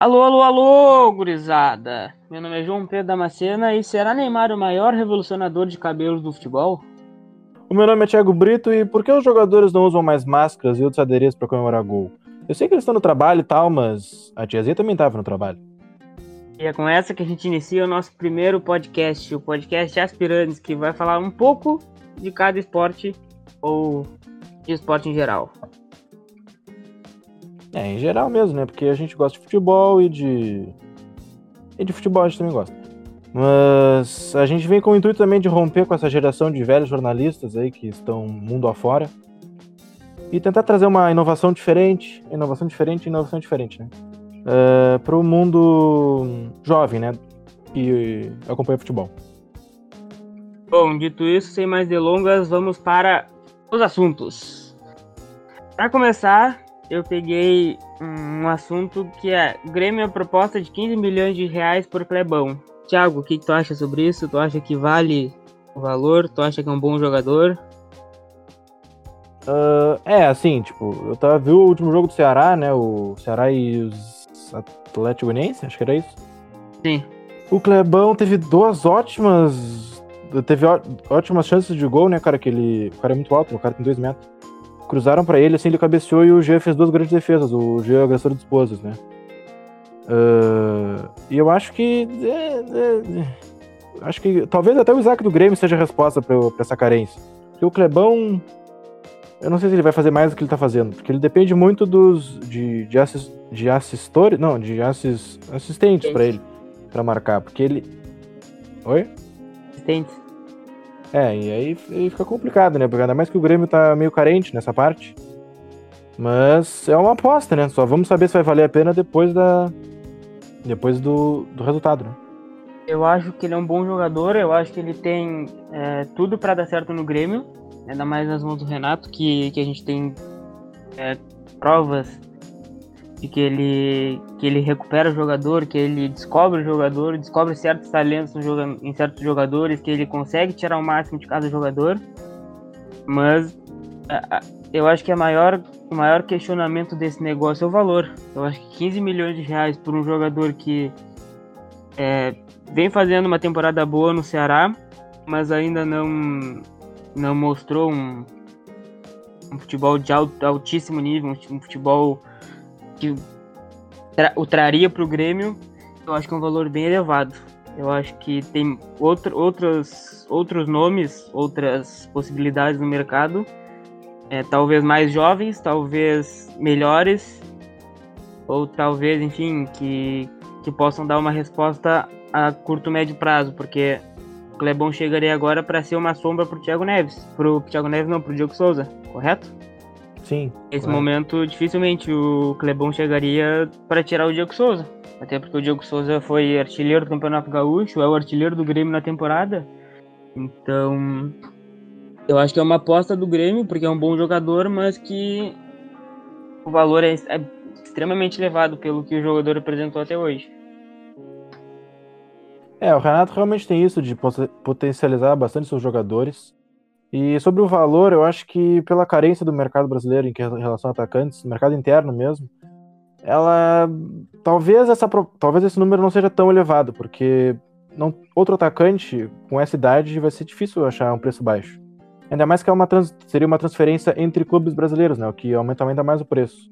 Alô, alô, alô, gurizada! Meu nome é João Pedro Damascena e será Neymar o maior revolucionador de cabelos do futebol? O meu nome é Thiago Brito e por que os jogadores não usam mais máscaras e outros adereços para comemorar gol? Eu sei que eles estão no trabalho e tal, mas a tiazinha também estava no trabalho. E é com essa que a gente inicia o nosso primeiro podcast, o podcast Aspirantes, que vai falar um pouco de cada esporte ou de esporte em geral. É, em geral mesmo, né? Porque a gente gosta de futebol e de. E de futebol a gente também gosta. Mas a gente vem com o intuito também de romper com essa geração de velhos jornalistas aí que estão mundo afora. E tentar trazer uma inovação diferente, inovação diferente, inovação diferente, né? Uh, para o mundo jovem, né? Que acompanha futebol. Bom, dito isso, sem mais delongas, vamos para os assuntos. Para começar, eu peguei um assunto que é Grêmio a proposta de 15 milhões de reais por Clebão. Thiago, o que, que tu acha sobre isso? Tu acha que vale o valor? Tu acha que é um bom jogador? Uh, é, assim, tipo, eu tava viu o último jogo do Ceará, né? O Ceará e os Atlético Goianiense, acho que era isso. Sim. O Clebão teve duas ótimas. Teve ótimas chances de gol, né, cara? Que ele. O cara é muito alto, o cara tem dois metros cruzaram para ele, assim, ele cabeceou e o G fez duas grandes defesas, o G é agressor de esposas, né? Uh, e eu acho que. É, é, acho que talvez até o Isaac do Grêmio seja a resposta para essa carência. Porque o Clebão. Eu não sei se ele vai fazer mais do que ele tá fazendo, porque ele depende muito dos. de, de, assist, de assistores. Não, de assist, assistentes para ele, para marcar. Porque ele. Oi? Assistentes. É, e aí, fica complicado, né? Ainda mais que o Grêmio tá meio carente nessa parte. Mas é uma aposta, né? Só vamos saber se vai valer a pena depois da. Depois do, do resultado, né? Eu acho que ele é um bom jogador, eu acho que ele tem é, tudo para dar certo no Grêmio, ainda mais nas mãos do Renato, que, que a gente tem é, provas de que ele, que ele recupera o jogador, que ele descobre o jogador, descobre certos talentos no, em certos jogadores, que ele consegue tirar o máximo de cada jogador. Mas eu acho que a maior, o maior questionamento desse negócio é o valor. Eu acho que 15 milhões de reais por um jogador que é, vem fazendo uma temporada boa no Ceará, mas ainda não, não mostrou um, um futebol de altíssimo nível, um futebol que tra o traria para o Grêmio, eu acho que é um valor bem elevado. Eu acho que tem outro, outros, outros nomes, outras possibilidades no mercado, é, talvez mais jovens, talvez melhores, ou talvez, enfim, que, que possam dar uma resposta a curto médio prazo, porque o Clebão chegaria agora para ser uma sombra para o Thiago Neves, para o Thiago Neves não, para o Diego Souza, correto? Sim. Nesse correto. momento, dificilmente o Clebão chegaria para tirar o Diego Souza. Até porque o Diego Souza foi artilheiro do Campeonato Gaúcho, é o artilheiro do Grêmio na temporada. Então, eu acho que é uma aposta do Grêmio, porque é um bom jogador, mas que o valor é, é extremamente elevado pelo que o jogador apresentou até hoje. É, o Renato realmente tem isso de potencializar bastante seus jogadores. E sobre o valor, eu acho que pela carência do mercado brasileiro em relação a atacantes, mercado interno mesmo, ela talvez essa talvez esse número não seja tão elevado, porque não, outro atacante com essa idade vai ser difícil achar um preço baixo. Ainda mais que é uma trans, seria uma transferência entre clubes brasileiros, né, o que aumenta ainda mais o preço.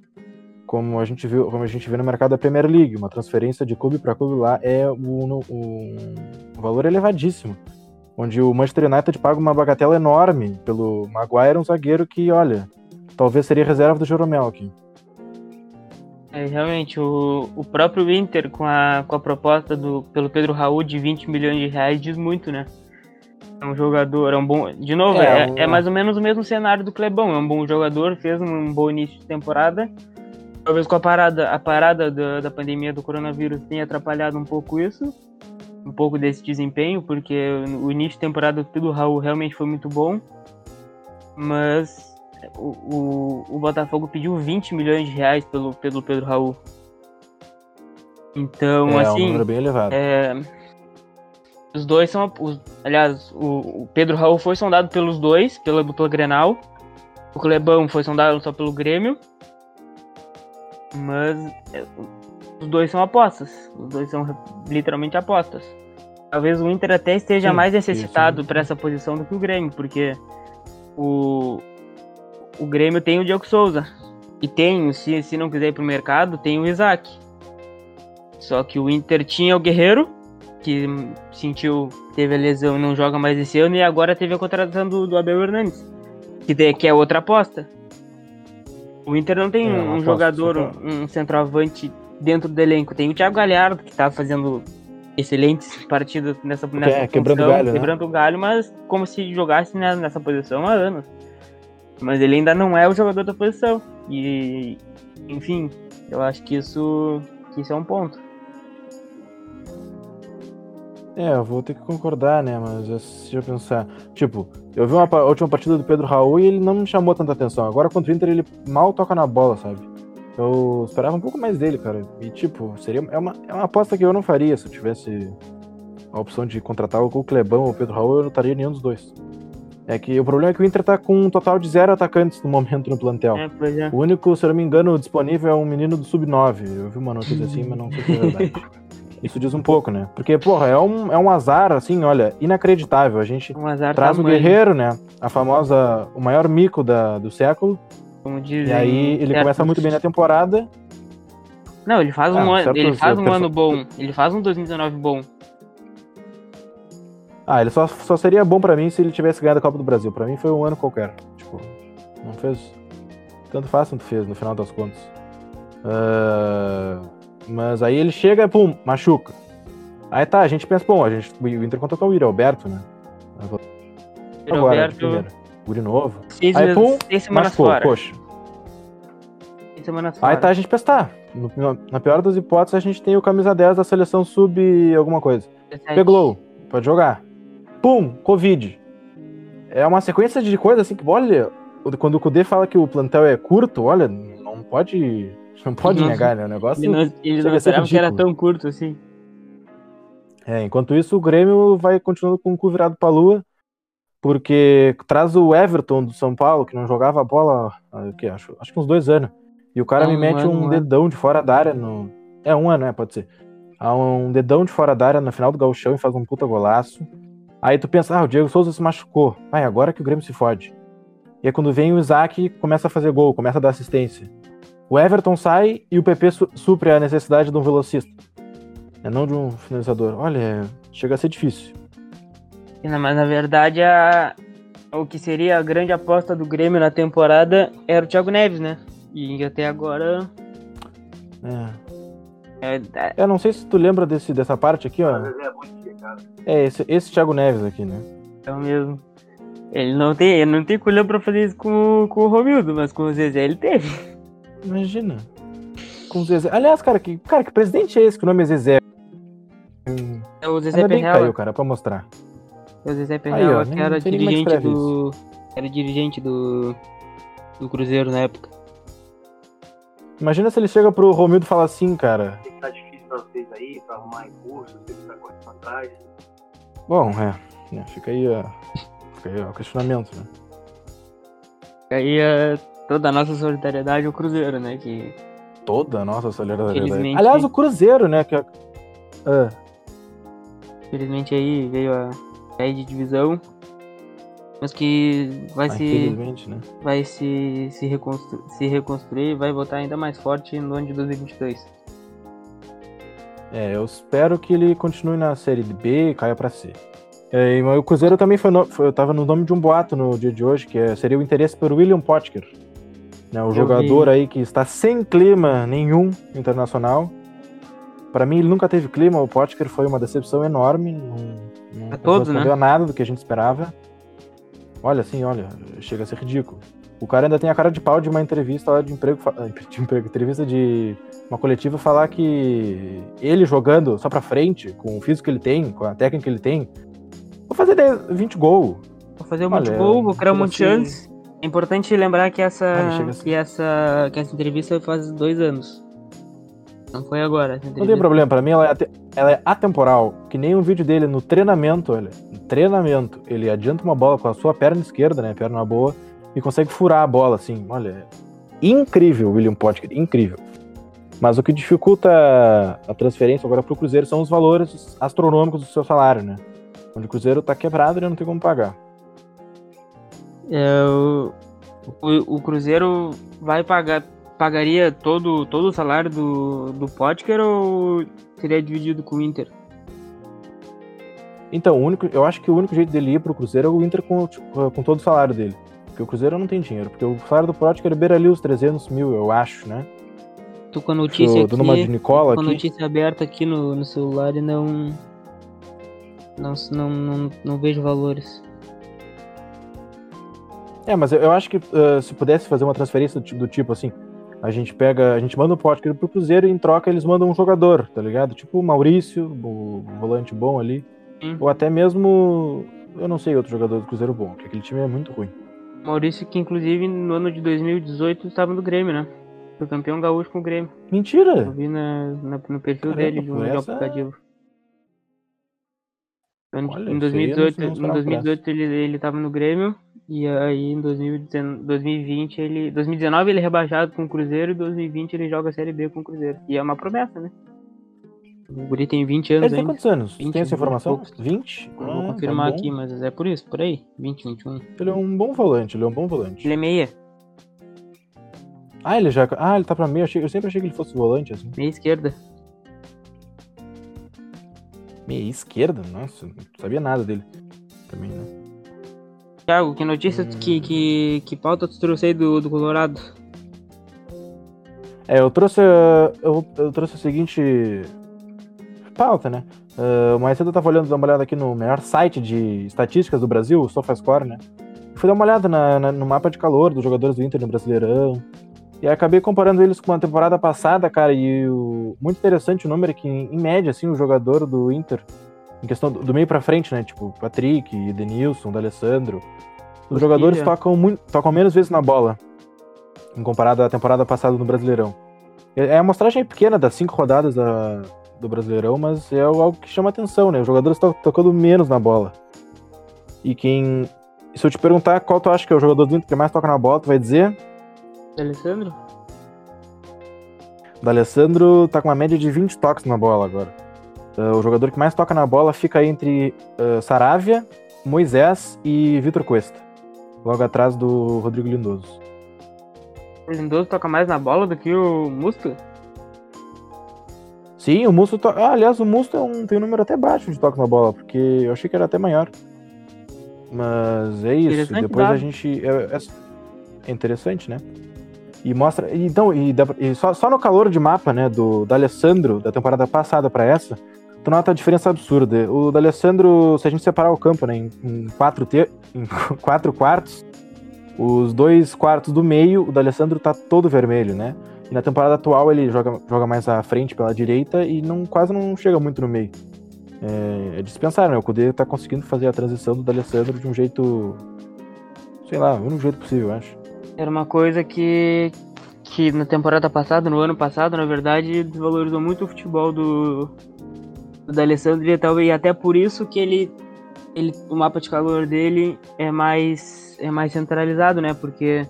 Como a gente viu, como a gente vê no mercado da Premier League, uma transferência de clube para clube lá é um, um, um valor elevadíssimo onde o Manchester United paga uma bagatela enorme pelo Maguire, um zagueiro que, olha, talvez seria reserva do Jeromel aqui. É, realmente, o, o próprio Inter, com a, com a proposta do, pelo Pedro Raul de 20 milhões de reais, diz muito, né? É um jogador, é um bom. De novo, é, é, é, mais ou menos o mesmo cenário do Clebão. É um bom jogador, fez um bom início de temporada. Talvez com a parada, a parada da, da pandemia do coronavírus tenha atrapalhado um pouco isso um pouco desse desempenho, porque o início de temporada do Raul realmente foi muito bom, mas o, o, o, Botafogo pediu 20 milhões de reais pelo, pelo Pedro Raul. Então, é, assim. É um número bem elevado. É, os dois são. Os, aliás, o, o, Pedro Raul foi sondado pelos dois, pela dupla Grenal. O Clebão foi sondado só pelo Grêmio. Mas é, os dois são apostas. Os dois são literalmente apostas. Talvez o Inter até esteja Sim, mais necessitado isso. para essa posição do que o Grêmio, porque o, o Grêmio tem o Diego Souza. E tem, se, se não quiser ir pro mercado, tem o Isaac. Só que o Inter tinha o Guerreiro, que sentiu, teve a lesão e não joga mais esse ano, e agora teve a contratação do, do Abel Hernandes, que, de- que é outra aposta. O Inter não tem É, um, aposta, jogador, um, um centroavante dentro do elenco. Tem o Thiago Galhardo, que tá fazendo excelentes partidas nessa, nessa É, quebrando função, galho, né? quebrando o galho, mas como se jogasse ne- nessa posição há anos. Mas ele ainda não é o jogador da posição. E, enfim, eu acho que isso, que isso é um ponto. É, eu vou ter que concordar, né? Mas deixa eu pensar. Tipo, eu vi uma, a última partida do Pedro Raul e ele não me chamou tanta atenção. Agora contra o Inter ele mal toca na bola, sabe? Eu esperava um pouco mais dele, cara. E tipo, seria é uma, é uma aposta que eu não faria se eu tivesse a opção de contratar ou o Clebão ou o Pedro Raul, eu não estaria nenhum dos dois. É que o problema é que o Inter tá com um total de zero atacantes no momento no plantel. É, é. O único, se eu não me engano, disponível é um menino do Sub-9. Eu vi uma notícia assim, mas não sei se é verdade. Isso diz um pouco, né? Porque, porra, é um, é um azar, assim, olha, inacreditável. A gente Um traz o tamanho, Guerreiro, né? A famosa, o maior mico da, do século. Como dizem E aí ele certos- começa muito bem na temporada. Não, ele faz um, Ah, ano, certos ele faz um ano bom. Ele faz um 2019 bom. Ah, ele só, só seria bom pra mim se ele tivesse ganhado a Copa do Brasil. Pra mim foi um ano qualquer. Tipo, não fez. Tanto faz, tanto fez, no final das contas. Ah, mas aí ele chega e pum, machuca. Aí tá, a gente pensa, bom, a gente, o Inter contou com o Yuri Alberto, né? Agora, de Roberto, Guri novo. seis, Aí, meses- pum, seis semanas Machucou, fora. poxa. Seis semanas fora. Aí tá, a gente tá. no- na pior das hipóteses, a gente tem o camisa 10 da seleção sub alguma coisa. 17. Pegou, pode jogar. Pum, Covid. É uma sequência de coisas assim que, olha, quando o Kudê fala que o plantel é curto, olha, não pode. Não pode Não. negar, né? O negócio. Ele não, ele não esperava que era tão curto assim. É, enquanto isso, o Grêmio vai continuando com o cu virado pra lua, porque traz o Everton do São Paulo, que não jogava a bola, que acho, acho que uns dois anos. E o cara me mete um um dedão de fora da área no. É um ano, né? Pode ser. Há um dedão de fora da área na final do Gauchão e faz um puta golaço. Aí tu pensa, ah, o Diego Souza se machucou. Vai, agora que o Grêmio se fode. E aí quando vem o Isaac, começa a fazer gol, começa a dar assistência. O Everton sai e o PP su- supre a necessidade de um velocista. É não de um finalizador. Olha, chega a ser difícil. Mas na verdade a... o que seria a grande aposta do Grêmio na temporada era o Thiago Neves, né? E até agora. É. É, é, Eu não sei se tu lembra desse, dessa parte aqui, ó. É, esse, esse Thiago Neves aqui, né? é o mesmo. Ele não tem, ele não tem culhão pra fazer isso com, com o Romildo, mas com o Zezé ele teve. Imagina. Com o Zezé. Aliás, cara, que, cara, que presidente é esse que o nome é Zezé? É o Zezé Ainda bem que caiu, cara, pra mostrar. É o Zezé Aí, ó, que era é que dirigente escreve do. Era dirigente do. Do Cruzeiro na época. Imagina se ele chega pro Romildo e fala assim, cara. que tá difícil pra vocês aí, pra arrumar recursos, tem que estar correndo pra trás. Bom, é. né, fica aí, ó. Fica aí ó, o questionamento, né? Aí é toda a nossa solidariedade ao Cruzeiro, né? Que Toda a nossa solidariedade. Infelizmente- Aliás, o Cruzeiro, né? Que, é- ah, infelizmente aí veio a cair de divisão. Mas que vai se. né? vai se, se, reconstru se reconstruir e vai voltar ainda mais forte no ano de 2022. É, eu espero que ele continue na série B e caia pra C. É, e o Cruzeiro também foi, no, foi tava no nome de um boato no dia de hoje, que é- seria o interesse por William Potker. Né, o Eu jogador vi. aí que está sem clima nenhum internacional. Pra mim, ele nunca teve clima. O Potker foi uma decepção enorme. Não, não todos, né? correspondeu a nada do que a gente esperava. Olha, assim, olha, chega a ser ridículo. O cara ainda tem a cara de pau de uma entrevista lá de emprego, de emprego entrevista de uma coletiva falar que ele jogando só pra frente, com o físico que ele tem, com a técnica que ele tem, vou fazer 10, 20 gols. Vou fazer um Olha, monte de gol, vou criar um monte de assim- chances. É importante lembrar que essa, assim- que essa, que essa entrevista faz dois anos. Não foi agora. Não tem problema, pra mim ela é, ela é atemporal, que nem um vídeo dele no treinamento, olha, no treinamento, ele adianta uma bola com a sua perna esquerda, né, perna boa, e consegue furar a bola, assim, olha, é incrível o William Potker, incrível. Mas o que dificulta a transferência agora pro Cruzeiro são os valores astronômicos do seu salário, né? Onde o Cruzeiro tá quebrado e não tem como pagar. É, o, o, o Cruzeiro vai pagar pagaria todo, todo o salário do, do Potker ou seria dividido com o Inter? Então, o único, eu acho que o único jeito dele ir pro Cruzeiro é o Inter com, com todo o salário dele. Porque o Cruzeiro não tem dinheiro. Porque o salário do Potker beira ali os 300 mil, eu acho, né? Tô com a notícia Tô dando uma de aqui, Nicola com a aqui. notícia aberta aqui no, no celular e não, não, não, não, não vejo valores. É, mas eu, eu acho que uh, se pudesse fazer uma transferência do, do tipo assim, a gente pega, a gente manda o Potker pro Cruzeiro e em troca eles mandam um jogador, tá ligado? Tipo o Maurício, o volante bom ali. Sim. Ou até mesmo, eu não sei outro jogador do Cruzeiro bom, porque aquele time é muito ruim. Maurício, que inclusive no ano de 2018 estava no Grêmio, né? Foi campeão gaúcho com o Grêmio. Eu Mentira! vi na, na- no perfil Caramba, dele de um essa- aplicativo. Ano- Olha, em isso aí eu não- 2018, não em esperava por 2018 ele, ele tava no Grêmio. E aí em 2019, 2020 ele. 2019 ele é rebaixado com o Cruzeiro e 2020 ele joga a Série B com o Cruzeiro. E é uma promessa, né? O Guri tem 20 anos Ele tem ainda. quantos anos? 20, tem essa 20 informação? poucos. 20? Eu Ah, vou tá confirmar bom. aqui, mas é por isso, por aí. 20, 21. Ele é um bom volante, ele é um bom volante. Ele é meia, Ah, ele já. Ah, ele tá pra achei- eu sempre achei que ele fosse volante, assim. meia esquerda. Meia esquerda? Nossa, não sabia nada dele. Também, né? Thiago, que notícia Hum. que, que, que pauta tu trouxe aí do, do Colorado? É, eu trouxe. uh, Eu, eu trouxe o seguinte. Pauta, né? Uh, mais cedo eu tava olhando, dando uma olhada aqui no melhor site de estatísticas do Brasil, o SofaScore, né? Fui dar uma olhada na- na- no mapa de calor dos jogadores do Inter no Brasileirão. E acabei comparando eles com a temporada passada, cara, e o muito interessante o número é que, em média, assim, o jogador do Inter, em questão do, do meio pra frente, né? Tipo, Patrick, Denilson, D'Alessandro. Os jogadores tocam, muito, tocam menos vezes na bola, em comparado à temporada passada no Brasileirão. É é a amostragem é pequena das cinco rodadas da- do Brasileirão, mas é algo que chama atenção, né? Os jogadores estão tocando menos na bola. E quem. Se eu te perguntar qual tu acha que é o jogador do Inter que mais toca na bola, tu vai dizer. Alessandro? O D'Alessandro tá com uma média de 20 toques na bola agora. Ah, o jogador que mais toca na bola fica entre ah, Saravia, Moisés e Vitor Cuesta. Logo atrás do Rodrigo Lindoso. O Lindoso toca mais na bola do que o Musto? Sim, o Musto. To... Ah, aliás, o Musto é um... tem um número até baixo de toques na bola, porque eu achei que era até maior. Mas é isso. Depois a dado. gente. É, é- é interessante, né? E mostra. Então, e, dá e só, só no calor de mapa, né, do D'Alessandro, da temporada passada pra essa, tu nota a diferença absurda. O D'Alessandro, se a gente separar o campo, né, em, em quatro, te... em quatro quartos, os dois quartos do meio, o D'Alessandro tá todo vermelho, né? E na temporada atual ele joga, joga mais à frente pela direita e não, quase não chega muito no meio. É, é dispensável, né? O Kudê tá conseguindo fazer a transição do D'Alessandro de um jeito. Sei lá, o único jeito possível, eu acho. Era uma coisa que, que na temporada passada, no ano passado, na verdade, desvalorizou muito o futebol do, do D'Alessandro e até, por isso que ele, ele, o mapa de calor dele é mais, é mais centralizado, né? Porque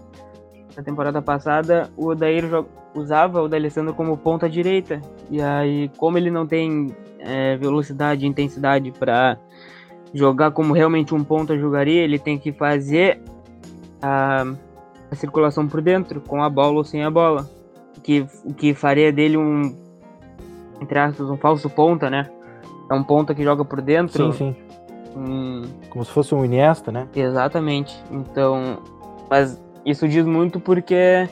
na temporada passada o Odair usava o D'Alessandro como ponta direita. E aí, como ele não tem é, velocidade e intensidade para jogar como realmente um ponta jogaria, ele tem que fazer a, a circulação por dentro, com a bola ou sem a bola. O que, o que faria dele um, entre aspas, um falso ponta, né? É um ponta que joga por dentro. Sim, sim. um- Como se fosse um Iniesta, né? Exatamente. Então, mas isso diz muito porque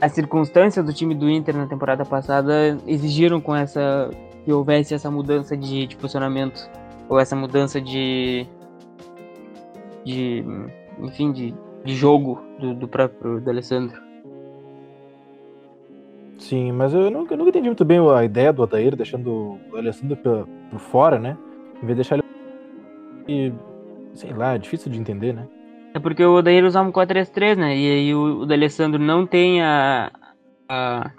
as circunstâncias do time do Inter na temporada passada exigiram com essa que houvesse essa mudança de, de posicionamento ou essa mudança de de enfim de, de jogo do, do próprio D'Alessandro. Sim, mas eu nunca, eu nunca entendi muito bem a ideia do Odair deixando o Alessandro por, por fora, né? Em vez de deixar ele. E, sei lá, é difícil de entender, né? É porque o Odair usava um 4-3-3, né? E aí o, o não tem a, a-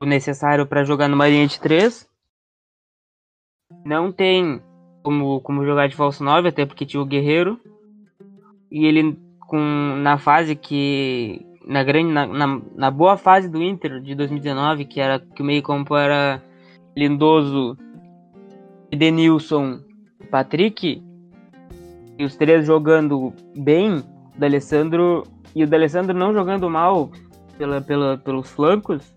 o necessário para jogar numa linha de 3. Não tem como, como jogar de falso 9, até porque tinha o Guerreiro. E ele, com, na fase que na grande na, na, na boa fase do Inter de 2019, que era que o meio-campo era Lindoso, Edenilson, Patrick, e os três jogando bem, o D'Alessandro e o D'Alessandro não jogando mal pela, pela, pelos flancos,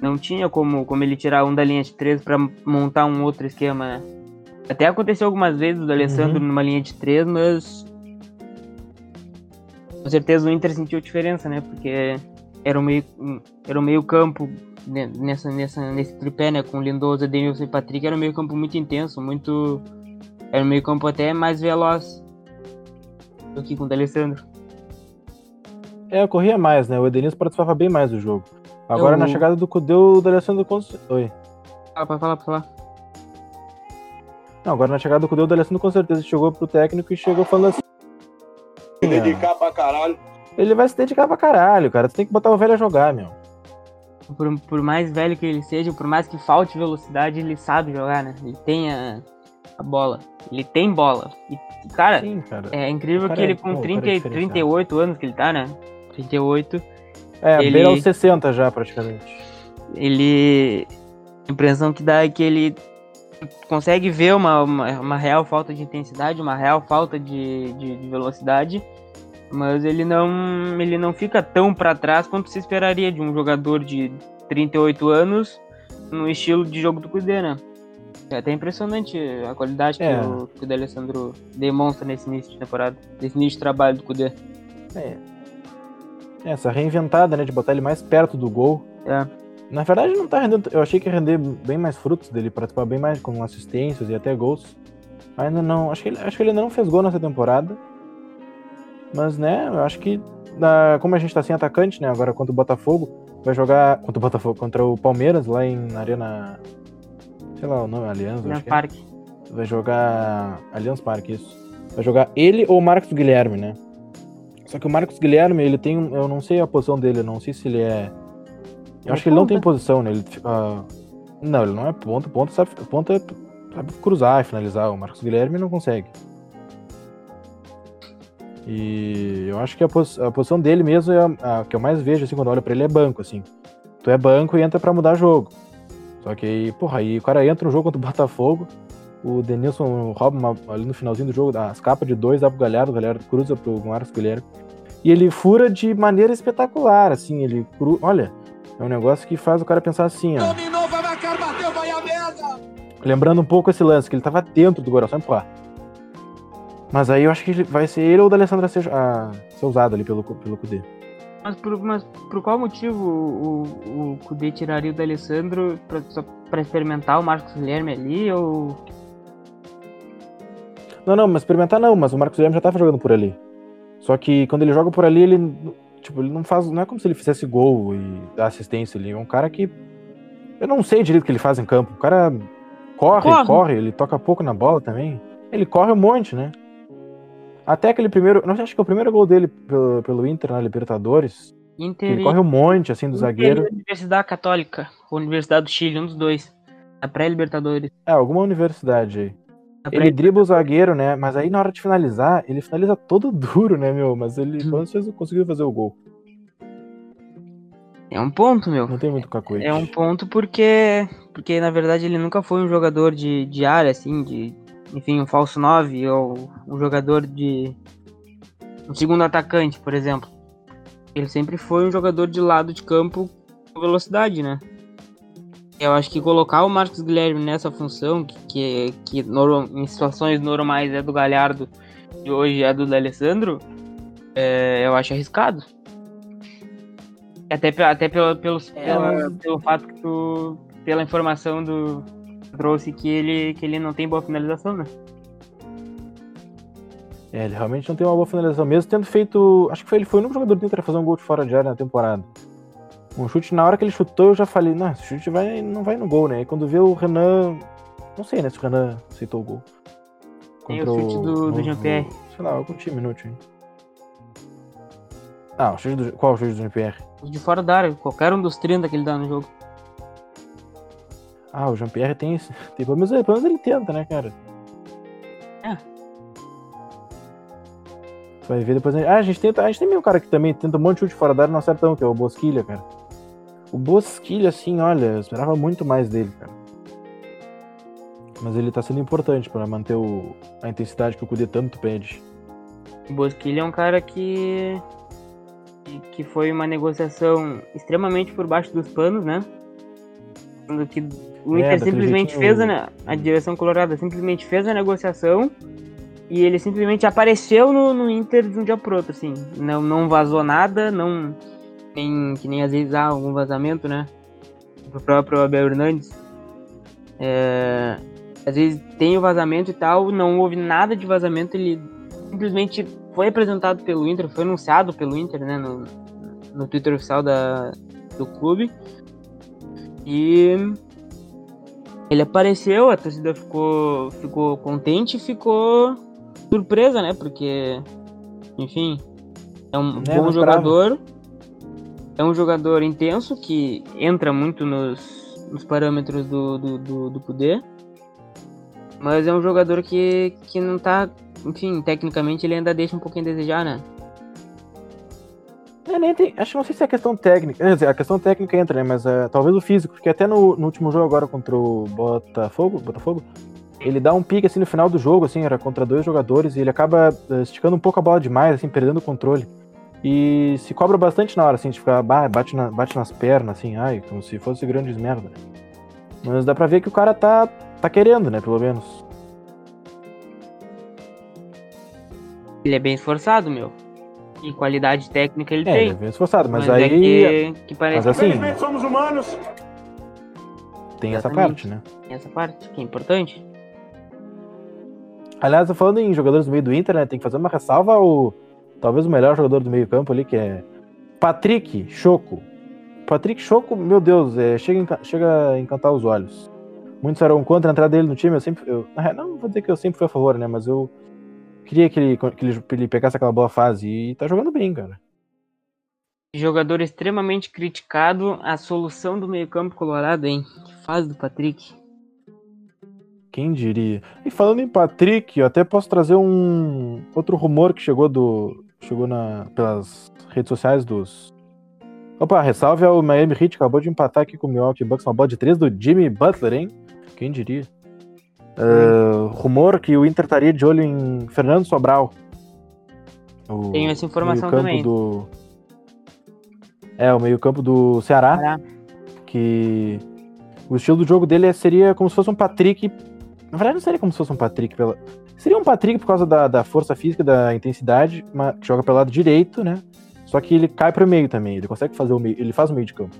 não tinha como, como ele tirar um da linha de três para montar um outro esquema, né? Até aconteceu algumas vezes o D'Alessandro uhum. numa linha de três, mas com certeza o Inter sentiu diferença, né? Porque era o meio, era o meio campo nessa, nessa, nesse tripé, né? Com Lindoso, Edenilson e Patrick, era um meio campo muito intenso, muito... Era um meio campo até mais veloz do que com o D'Alessandro. É, corria mais, né? O Edenilson participava bem mais do jogo. Agora Eu... na chegada do Cudê, o D'Alessandro... Oi. Fala, pode falar, pode falar. Não, agora na chegada do Cudê, o D'Alessandro com certeza chegou pro técnico e chegou falando assim... Se dedicar pra caralho. Ele vai se dedicar pra caralho, cara. Tu tem que botar o velho a jogar, meu. Por, por mais velho que ele seja, por mais que falte velocidade, ele sabe jogar, né? Ele tem a, a bola. Ele tem bola. E, cara, Sim, cara. é incrível que ele com é, 30, é 38 anos que ele tá, né? 38. É, ele, beira aos 60 já, praticamente. Ele. A impressão que dá é que ele consegue ver uma, uma, uma, real falta de intensidade, uma real falta de, de, de velocidade, mas ele não, ele não fica tão para trás quanto se esperaria de um jogador de 38 anos no estilo de jogo do Cudê, né? É até impressionante a qualidade é. que, o, que o D'Alessandro demonstra nesse início de temporada, nesse início de trabalho do Cudê. É. Essa reinventada, né, de botar ele mais perto do gol. É. Na verdade, não tá rendendo. Eu achei que ia render bem mais frutos dele, participar bem mais com assistências e até gols. Ainda não. Acho que ele, acho que ele ainda não fez gol nessa temporada. Mas, né, eu acho que. Na, como a gente tá sem atacante, né, agora contra o Botafogo, vai jogar. Contra o Botafogo, contra o Palmeiras, lá em Arena. Sei lá o nome, Allianz. Allianz é. Parque. É. Vai jogar. Allianz Parque, isso. Vai jogar ele ou o Marcos Guilherme, né? Só que o Marcos Guilherme, ele tem. Eu não sei a posição dele, eu não sei se ele é eu acho que ele não tem posição, né? Ele, uh, não, ele não é ponta. Ponta sabe, ponta é, sabe cruzar e finalizar. O Marcos Guilherme não consegue. E eu acho que a, pos, a posição dele mesmo é a, a, que eu mais vejo, assim, quando olho pra ele é banco, assim. Tu é banco e entra pra mudar jogo. Só que aí, porra, aí o cara entra no jogo contra o Botafogo, o Denilson rouba uma, ali no finalzinho do jogo, as capas de dois, dá pro Galhardo, o Galhardo cruza pro Marcos Guilherme. E ele fura de maneira espetacular, assim, ele cru... Olha, é um negócio que faz o cara pensar assim, ó. Dominou, vai marcar, bateu, vai a merda! Lembrando um pouco esse lance, que ele tava dentro do coração, pô. Mas aí eu acho que vai ser ele ou o da Alessandra ser, a, ser usado ali pelo, pelo Kudê. Mas por, mas por qual motivo o, o, o Kudê tiraria o da Alessandro pra, só pra experimentar o Marcos Guilherme ali ou. Não, não, mas experimentar não, mas o Marcos Guilherme já tava jogando por ali. Só que quando ele joga por ali, ele Tipo, ele não faz. Não é como se ele fizesse gol e dá assistência. Ele é um cara que. Eu não sei direito o que ele faz em campo. O cara corre, corre, corre ele toca pouco na bola também. Ele corre um monte, né? Até aquele primeiro. Não acho que é o primeiro gol dele pelo, pelo Inter na Libertadores. Inter ele corre um monte, assim, do Inter zagueiro. Universidade Católica, Universidade do Chile, um dos dois. A pré-Libertadores. É, alguma universidade aí. Ele dribla o zagueiro, né? Mas aí na hora de finalizar, ele finaliza todo duro, né, meu? Mas ele pelo menos conseguiu fazer o gol. É um ponto, meu. Não tem muito cacoete. É um ponto porque, porque na verdade ele nunca foi um jogador de, de área, assim, de, enfim, um falso 9 ou um jogador de um segundo atacante, por exemplo. Ele sempre foi um jogador de lado de campo com velocidade, né? Eu acho que colocar o Marcos Guilherme nessa função, que, que, que em situações normais é do Galhardo e hoje é do D'Alessandro, é, eu acho arriscado. Até, até pelo, pelo, é, pelo, pelo fato que tu. pela informação do. trouxe que ele, que ele não tem boa finalização, né? É, ele realmente não tem uma boa finalização, mesmo tendo feito. Acho que foi, ele foi o único jogador que tentou fazer um gol de fora de área na temporada. Um chute, na hora que ele chutou, eu já falei, não, esse chute vai, não vai no gol, né? E quando vê o Renan. Não sei, né? Se o Renan aceitou o gol. Tem o chute do, do Jean-Pierre. Sei lá, algum time inútil, hein? Ah, o chute do, qual o chute do Jean-Pierre? De fora da área, qualquer um dos 30 que ele dá no jogo. Ah, o Jean-Pierre tem esse. Tem, pelo, menos, pelo menos ele tenta, né, cara? É. Vai ver depois. Ah, a gente tenta. A gente tem um cara que também tenta um monte de chute fora da área e não acerta um, que é o Bosquilha, cara. O Bosquilha, assim, olha, eu esperava muito mais dele, cara. Mas ele tá sendo importante pra manter o, a intensidade que o Kudê tanto pede. O Bosquilha é um cara que. que foi uma negociação extremamente por baixo dos panos, né? Sendo que o É, Inter daquele simplesmente fez a, a direção colorada simplesmente fez a negociação e ele simplesmente apareceu no, no Inter de um dia pro outro, assim. Não, não vazou nada, não. Nem, que nem às vezes há algum vazamento, né? Do próprio Abel Hernandes. É, às vezes tem o vazamento e tal, não houve nada de vazamento, ele simplesmente foi apresentado pelo Inter, foi anunciado pelo Inter, né? No, no Twitter oficial da, do clube. E ele apareceu, a torcida ficou, ficou contente e ficou surpresa, né? Porque, enfim, é um É, bom esperava. É um jogador intenso que entra muito nos, nos parâmetros do, do, do, do Kudê. Mas é um jogador que, que não tá. Enfim, tecnicamente ele ainda deixa um pouquinho a desejar, né? É, nem tem, acho que não sei se é questão técnica. Quer dizer, a questão técnica entra, né? Mas é, talvez o físico, porque até no, no último jogo agora contra o Botafogo, Botafogo, ele dá um pique assim no final do jogo, assim, era contra dois jogadores, e ele acaba eh, esticando um pouco a bola demais, assim, perdendo o controle. E se cobra bastante na hora, assim, de ficar, bate, na- bate nas pernas, assim, ai, como se fosse grandes merda. Mas dá pra ver que o cara tá, tá querendo, né, pelo menos. Ele é bem esforçado, meu. E qualidade técnica ele É, ele tem. é bem esforçado, mas, é aí que, que parece mas assim, Infelizmente somos humanos. tem essa parte, né? tem essa parte, que é importante. Aliás, falando em jogadores do meio do Inter, né, tem que fazer uma ressalva ao talvez o melhor jogador do meio campo ali, que é Patrick Choco. Patrick Choco, meu Deus, é, chega, chega a encantar os olhos. Muitos eram contra a entrada dele no time, eu sempre. Eu, não vou dizer que eu sempre fui a favor, né? Mas eu queria que ele, que ele, que ele pegasse aquela boa fase e tá jogando bem, cara. Jogador extremamente criticado, a solução do meio-campo colorado, hein? Que fase do Patrick. Quem diria? E falando em Patrick, eu até posso trazer um outro rumor que chegou do. Chegou na, pelas redes sociais dos. Opa, ressalve ao Miami Heat, acabou de empatar aqui com o Milwaukee Bucks, uma bola de 3 do Jimmy Butler, hein? Quem diria? Ah, rumor que o Inter estaria de olho em Fernando Sobral. O Tenho essa informação também. Do... É, o meio-campo do Ceará Ceará. que o estilo do jogo dele é- seria como se fosse um Patrick. Na verdade, não seria como se fosse um Patrick. Pela... Seria um Patrick por causa da, da força física, da intensidade, mas que joga pelo lado direito, né? Só que ele cai pro meio também. Ele consegue fazer o meio. Ele faz o meio de campo.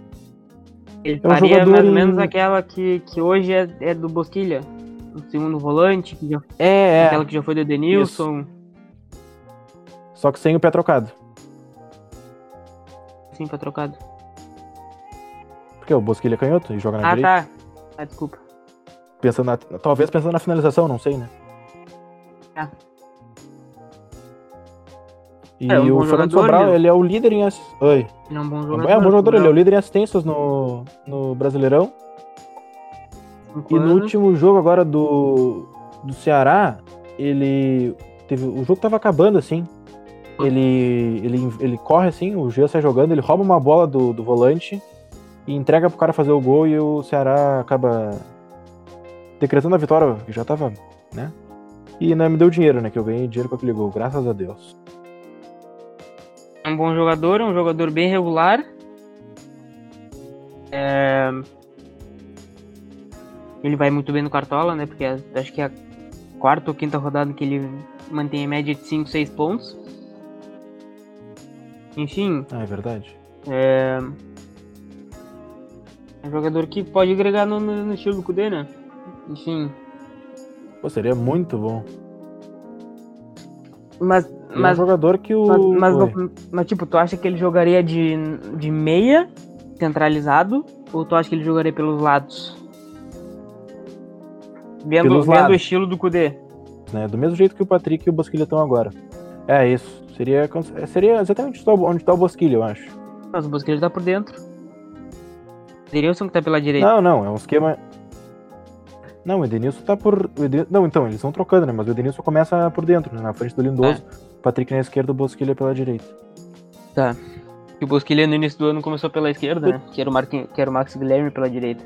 Ele É um faria mais ou em- menos aquela que, que hoje é, é do Bosquilha. O segundo volante, que já, É, aquela que já foi do Edenilson. Só que sem o pé trocado. Sim, foi trocado. Porque o Bosquilha é canhoto e joga na Ah, direita. tá. Ah, desculpa. Pensando na- talvez pensando na finalização, não sei, né? Tá. E É, um o Fernando Sobral, ele é o líder em ass... Oi. Ele é um bom jogador. É um bom jogador, ele é o Sobral. líder em assistências no, no Brasileirão. Cinco E no anos. último jogo agora do, do Ceará, ele teve o jogo tava acabando assim. Ele, ele, ele corre assim, o Gia sai jogando, ele rouba uma bola do, do volante e entrega pro cara fazer o gol e o Ceará acaba decretando a vitória, que já tava, né? E não me deu dinheiro, né? Que eu ganhei dinheiro com aquele gol, graças a Deus. É um bom jogador, é um jogador bem regular. É, Ele vai muito bem no Cartola, né? Porque a- acho que é a quarta ou quinta rodada que ele mantém a média de 5, 6 pontos. Enfim, Ah, é verdade. é... é um jogador que pode agregar no, no, no estilo do Kudê, né? Enfim, Pô, seria muito bom. mas... É um jogador que o. Mas, mas, no- mas, tipo, tu acha que ele jogaria de, de meia, centralizado, ou tu acha que ele jogaria pelos lados? Vendo, Pelos vendo o lados. estilo do Kudê. né? Do mesmo jeito que o Patrick e o Bosquilha estão agora. É isso. Seria, é, seria exatamente onde tá o- onde está o Bosquilha, eu acho. Mas o Bosquilha tá por dentro. Denilson que tá pela direita. Não, não, é um esquema. Não, o Edenilson tá por. Eden- Não, então, eles estão trocando, né? Mas o Edenilson começa por dentro, né? Na frente do Lindoso. É. Patrick na esquerda, o Bosquilha pela direita. Tá. Que o Bosquilha no início do ano começou pela esquerda, né? Que era o, Marquinhos, que era o Max Guilherme pela direita.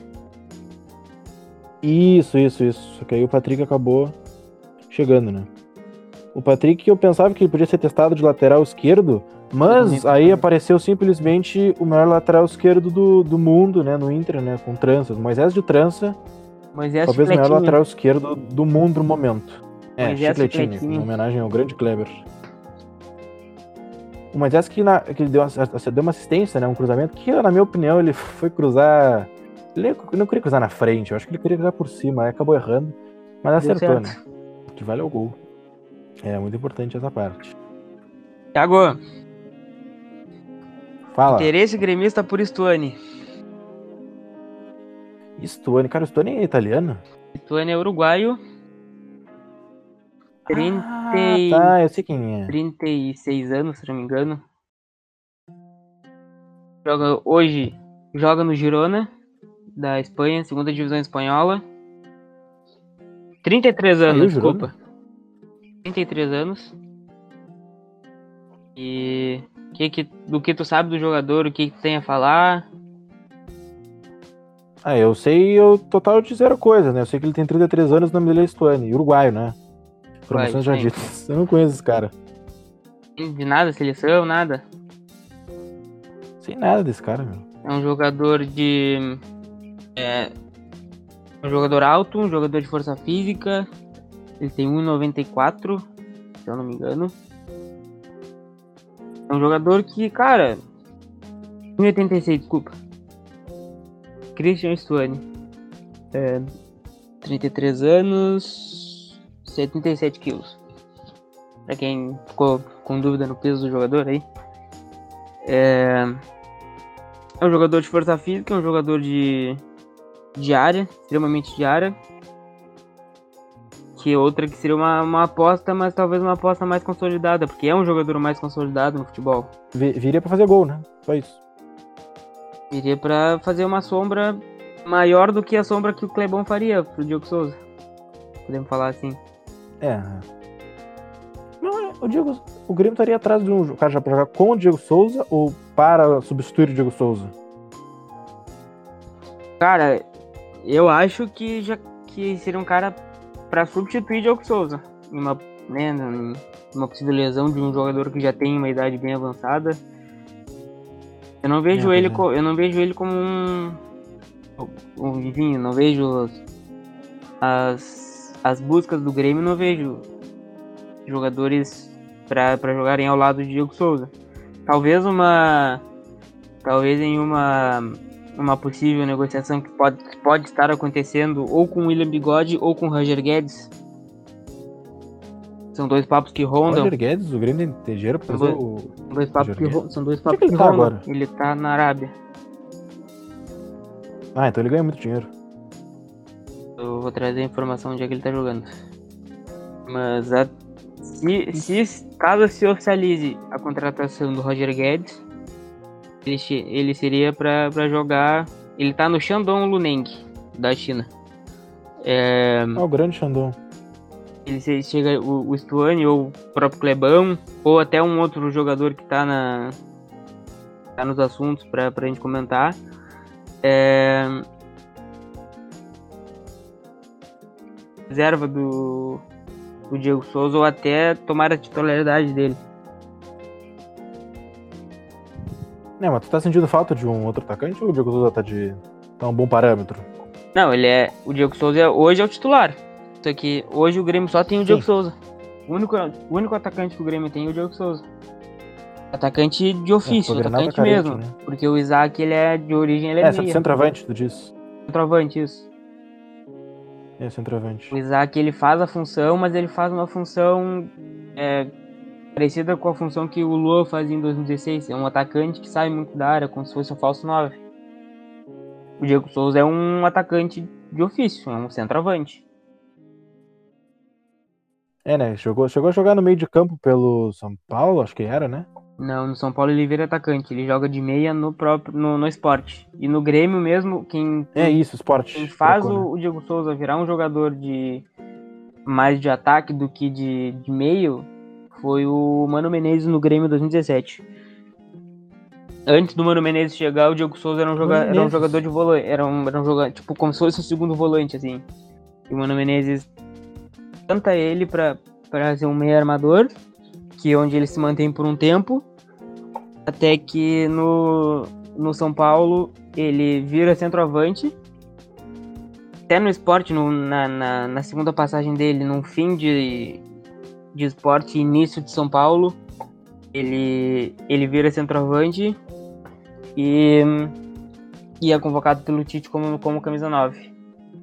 Isso, isso, isso. Só que aí o Patrick acabou chegando, né? O Patrick, eu pensava que ele podia ser testado de lateral esquerdo, mas também aí apareceu simplesmente o melhor lateral esquerdo do, do mundo, né? No Inter, né? Com tranças. Moisés de trança, Mas é talvez o melhor lateral esquerdo do mundo no momento. É, Moisés chicletinho, Chicletinho. em homenagem ao grande Kleber. O Moisés que, na, que ele deu, uma- deu uma assistência, né? Um cruzamento que, na minha opinião, ele foi cruzar. Ele não queria cruzar na frente, eu acho que ele queria cruzar por cima, aí acabou errando, mas acertou, certo. né? O que vale é o gol. É muito importante essa parte. Thiago, Fala. interesse gremista por Stuani. Stuani, cara, o Stuani é italiano? Stuani é uruguaio. 30 Ah, tá, eu sei quem é. 36 anos, se não me engano. Joga hoje, joga no Girona, da Espanha, segunda divisão espanhola. 33 Saiu anos, Girona? desculpa. 33 anos. E que que, do que tu sabe do jogador, o que, que tu tem a falar? Ah, eu sei o total de zero coisa, né? Eu sei que ele tem 33 anos, o nome dele é Stuani, uruguaio, né? Informações já ditas. Eu não conheço esse cara. De nada, seleção, nada. Sei nada desse cara, meu. É um jogador de. É. Um jogador alto, um jogador de força física. Ele tem 1,94, se eu não me engano. É um jogador que, cara. 1,86, desculpa. Christian Stuani. É, 33 anos. 77 quilos. Pra quem ficou com dúvida no peso do jogador aí. É. É um jogador de força física, é um jogador de, de área, extremamente de área. Que outra que seria uma, uma aposta, mas talvez uma aposta mais consolidada, porque é um jogador mais consolidado no futebol. Vi- Viria pra fazer gol, né? Só isso. Iria pra fazer uma sombra maior do que a sombra que o Clebão faria pro Diogo Souza. Podemos falar assim. É. Não, é, o Diego. O Grêmio estaria atrás de um cara já pra jogar com o Diego Souza ou para substituir o Diego Souza? Cara, eu acho que já que seria um cara pra substituir Diogo Souza. Uma, né, numa possível lesão de um jogador que já tem uma idade bem avançada. Eu não vejo É, ele, co- eu não vejo ele como um, um enfim, não vejo as, as buscas do Grêmio, não vejo jogadores pra jogarem ao lado de Diego Souza. Talvez uma talvez em uma uma possível negociação que pode, que pode estar acontecendo ou com o William Bigode ou com o Roger Guedes. São dois papos que rondam. Roger Guedes, o tem dinheiro pra fazer o. São dois papos Roger que ro- são dois papos é que ele que tá rondam. agora? Ele tá na Arábia. Ah, então ele ganha muito dinheiro. Eu vou trazer a informação onde é que ele tá jogando. Mas a- se, se caso se oficialize a contratação do Roger Guedes, ele, ele seria pra pra jogar. Ele tá no Shandong Luneng, da China. É, Ah, o grande Xandão. Ele chega o, o Stuani ou o próprio Clebão, ou até um outro jogador que tá na tá nos assuntos pra, pra gente comentar. É... Reserva do, do Diego Souza ou até tomar a titularidade dele. É, mas tu tá sentindo falta de um outro atacante ou o Diego Souza tá de. tá um bom parâmetro? Não, ele é. O Diego Souza é- hoje é o titular. Que hoje o Grêmio só tem o Diego Sim. Souza. O único, o único atacante que o Grêmio tem é o Diego Souza. Atacante de ofício, É, o Grenal tá atacante carente, mesmo. né? Porque o Isaac, ele é de origem, ele é, É, centroavante, tu diz. Centroavante, isso. É, centroavante. O Isaac, ele faz a função, mas ele faz uma função é, parecida com a função que o Luan fazia em 2016. É um atacante que sai muito da área, como se fosse um falso 9. O Diego Souza é um atacante de ofício, é um centroavante. É, né? Chegou, chegou a jogar no meio de campo pelo São Paulo, acho que era, né? Não, no São Paulo ele vira atacante, ele joga de meia no próprio no, no esporte. E no Grêmio mesmo, quem, É isso, esporte. quem faz Trocou, né? o, o Diego Souza virar um jogador de mais de ataque do que de, de meio foi o Mano Menezes no Grêmio 2017. Antes do Mano Menezes chegar, o Diego Souza era um, joga, era um jogador de volante, era um, era um jogador, tipo, como se fosse o segundo volante, assim. E o Mano Menezes canta ele pra ser um meio armador, que é onde ele se mantém por um tempo, até que no, no São Paulo ele vira centroavante. Até no esporte, no- na, na, na segunda passagem dele, no fim de, de esporte, início de São Paulo, ele, ele vira centroavante e, e é convocado pelo Tite como, como camisa 9.